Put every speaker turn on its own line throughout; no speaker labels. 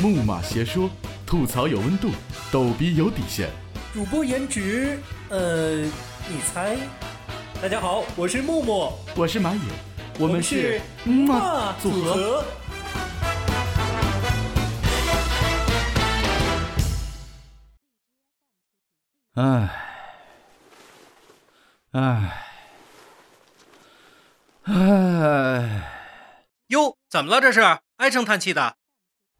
木马邪说，吐槽有温度，逗逼有底线。
主播颜值，呃，你猜？大家好，我是木木，
我是马野，我们是
木
马
马
组合。
合。
唉，唉，唉，
哟，怎么了？这是唉声叹气的。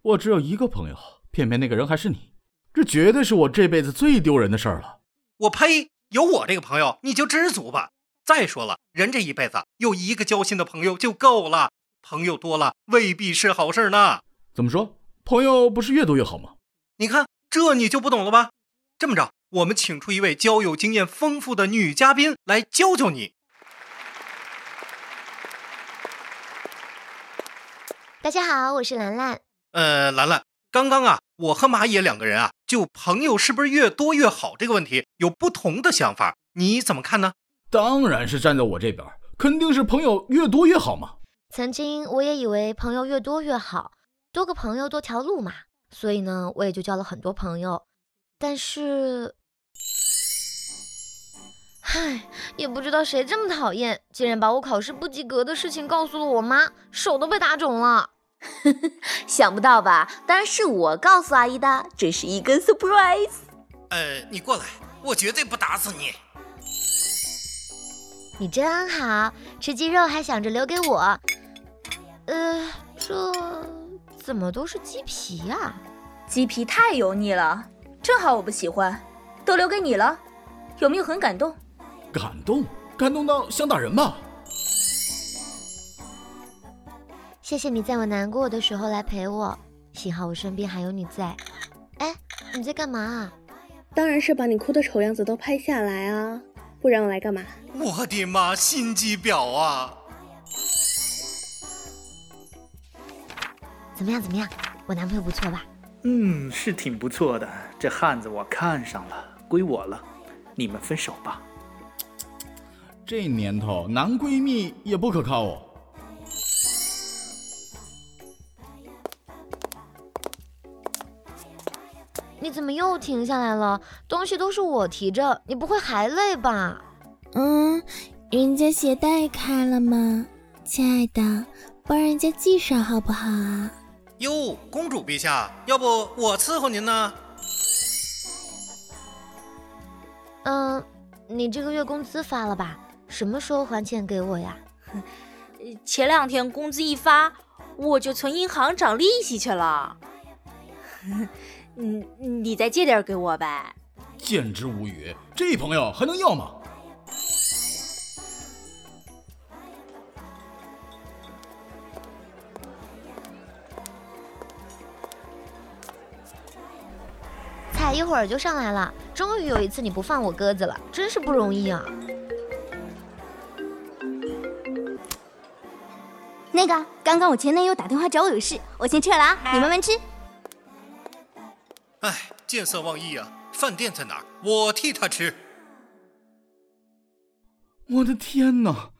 我只有一个朋友，偏偏那个人还是你，这绝对是我这辈子最丢人的事儿了。
我呸！有我这个朋友，你就知足吧。再说了，人这一辈子有一个交心的朋友就够了，朋友多了未必是好事呢。
怎么说？朋友不是越多越好吗？
你看，这你就不懂了吧？这么着，我们请出一位交友经验丰富的女嘉宾来教教你。
大家好，我是兰兰。
呃，兰兰，刚刚啊，我和马野两个人啊，就朋友是不是越多越好这个问题有不同的想法，你怎么看呢？
当然是站在我这边，肯定是朋友越多越好嘛。
曾经我也以为朋友越多越好，多个朋友多条路嘛，所以呢，我也就交了很多朋友。但是，唉，也不知道谁这么讨厌，竟然把我考试不及格的事情告诉了我妈，手都被打肿了。
想不到吧？当然是我告诉阿姨的，这是一个 surprise。
呃，你过来，我绝对不打死你。
你真好，吃鸡肉还想着留给我。呃，这怎么都是鸡皮呀、
鸡皮太油腻了，正好我不喜欢，都留给你了，有没有很感动？
感动，感动到想打人吧？
谢谢你在我难过的时候来陪我，幸好我身边还有你在。哎，你在干嘛啊？
当然是把你哭的丑样子都拍下来啊，不然我来干嘛？
我的妈，心机婊啊！
怎么样？怎么样？我男朋友不错吧？
嗯，是挺不错的。这汉子我看上了，归我了。你们分手吧。
这年头，男闺蜜也不可靠哦。
你怎么又停下来了？东西都是我提着，你不会还累吧？
嗯，人家鞋带开了吗？亲爱的，帮人家系上好不好啊？
哟，公主陛下，要不我伺候您呢？
嗯，你这个月工资发了吧？什么时候还钱给我呀？
前两天工资一发，我就存银行涨利息去了。嗯，你再借点给我呗。
简直无语，这朋友还能要吗？
才一会儿就上来了，终于有一次你不放我鸽子了，真是不容易啊！
那个，刚刚我前男友打电话找我有事，我先撤了啊，你慢慢吃。
哎，见色忘义啊！饭店在哪儿？我替他吃。
我的天哪，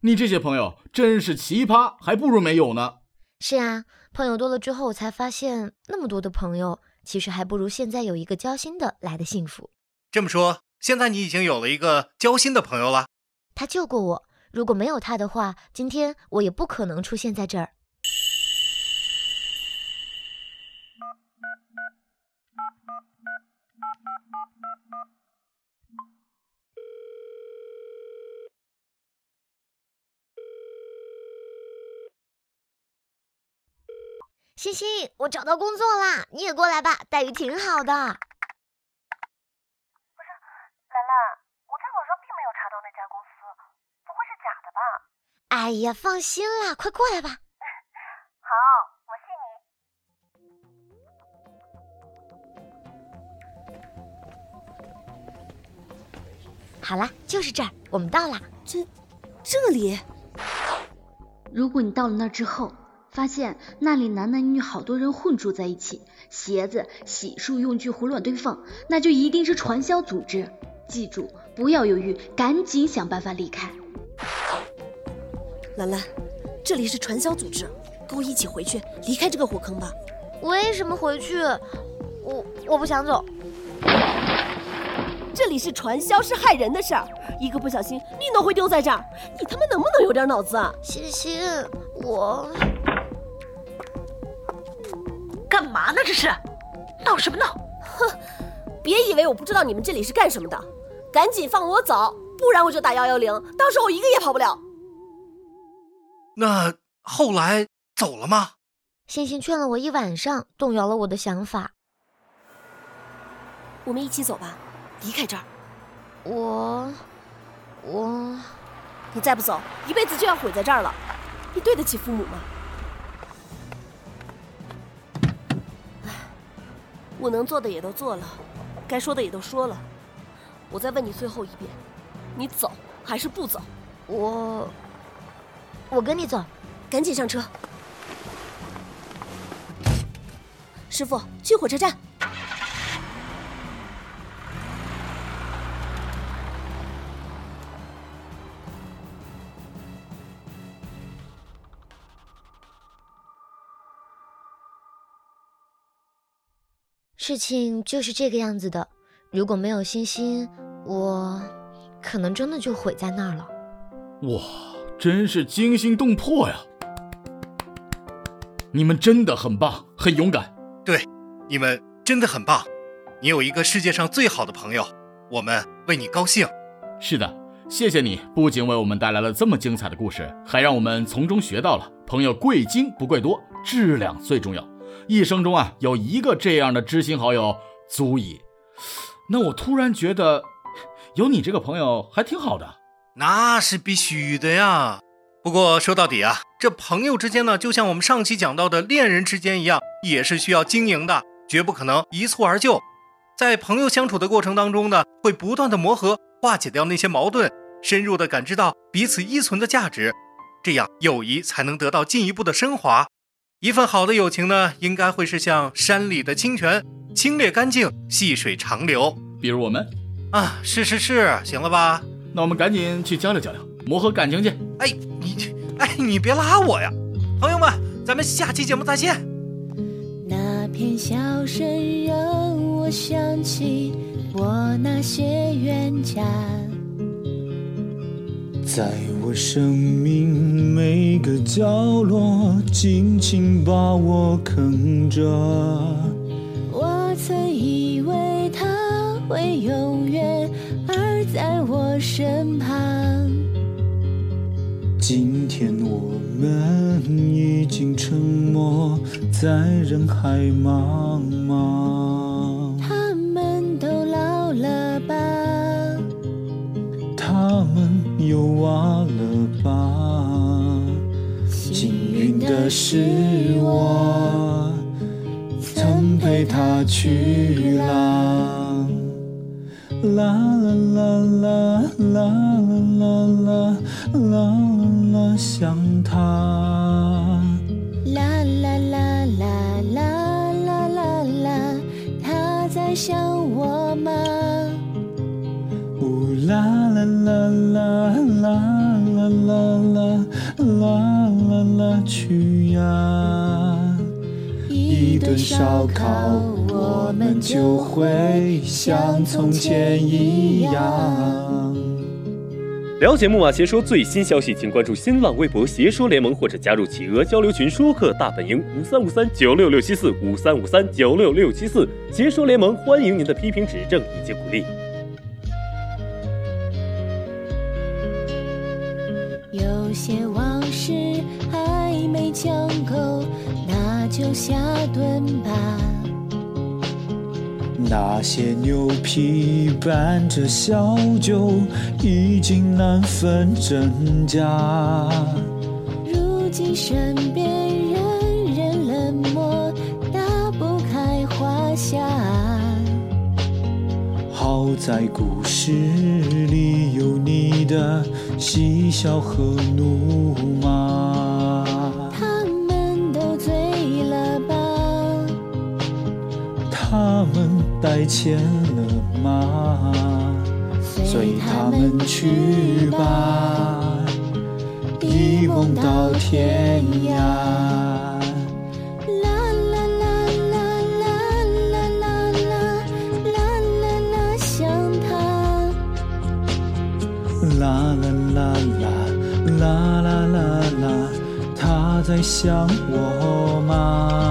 你这些朋友真是奇葩，还不如没有呢。
是啊，朋友多了之后，我才发现那么多的朋友，其实还不如现在有一个交心的来的幸福。
这么说，现在你已经有了一个交心的朋友了？
他救过我，如果没有他的话，今天我也不可能出现在这儿。欣欣，我找到工作啦，你也过来吧，待遇挺好的。
不是兰兰，我在网上并没有查到那家公司，不会是假的吧？
哎呀，放心啦，快过来吧。
好，我信你。
好啦，就是这儿，我们到了。
这，这里。
如果你到了那儿之后，发现那里男男女女好多人混住在一起，鞋子、洗漱用具胡乱堆放，那就一定是传销组织。记住，不要犹豫，赶紧想办法离开。
兰兰，这里是传销组织，跟我一起回去，离开这个火坑吧。
为什么回去？我我不想走。
这里是传销，是害人的事儿，一个不小心命都会丢在这儿。你他妈能不能有点脑子啊？
欣欣，我
干嘛呢？这是闹什么闹？哼！别以为我不知道你们这里是干什么的，赶紧放我走，不然我就打幺幺零，到时候我一个也跑不了。
那后来走了吗？
星星劝了我一晚上，动摇了我的想法。
我们一起走吧，离开这儿。
我，我，
你再不走，一辈子就要毁在这儿了。你对得起父母吗？我能做的也都做了，该说的也都说了。我再问你最后一遍，你走还是不走？
我，我跟你走。
赶紧上车。师傅，去火车站。
事情就是这个样子的。如果没有欣欣，我可能真的就毁在那儿了。
哇，真是惊心动魄呀！你们真的很棒，很勇敢。
对，你们真的很棒。你有一个世界上最好的朋友，我们为你高兴。
是的，谢谢你，不仅为我们带来了这么精彩的故事，还让我们从中学到了朋友贵精不贵多，质量最重要。一生中啊，有一个这样的知心好友足矣。那我突然觉得，有你这个朋友还挺好的。
那是必须的呀。不过说到底啊，这朋友之间呢，就像我们上期讲到的恋人之间一样，也是需要经营的，绝不可能一蹴而就。在朋友相处的过程当中呢，会不断的磨合，化解掉那些矛盾，深入的感知到彼此依存的价值，这样友谊才能得到进一步的升华。一份好的友情呢，应该会是像山里的清泉，清冽干净，细水长流。
比如我们，
啊，是是是，行了吧？
那我们赶紧去交流交流，磨合感情去。
哎，你，哎，你别拉我呀！朋友们，咱们下期节目再见。
那片笑声让我想起我那些冤家。
在我生命每个角落，紧紧把我啃着。
我曾以为他会永远而在我身旁。
今天我们已经沉默在人海茫茫。的是我曾陪他去浪，啦啦啦啦啦啦啦啦啦啦想他，
啦啦啦啦啦啦啦啦，他在想我吗？
呜啦啦啦啦去呀！一顿烧烤，我们就会像从前一样。
了解木马邪说最新消息，请关注新浪微博“邪说联盟”或者加入企鹅交流群“说客大本营”五三五三九六六七四五三五三九六六七四。邪说联盟欢迎您的批评指正以及鼓励。
就下顿吧。
那些牛皮伴着小酒，已经难分真假。
如今身边人人冷漠，打不开话匣。
好在故事里有你的嬉笑和怒骂。带钱了吗？随他们去吧，一梦到天涯。
啦啦啦啦啦啦啦啦啦啦啦，想他。
啦啦啦啦啦啦啦啦，
他在想我吗？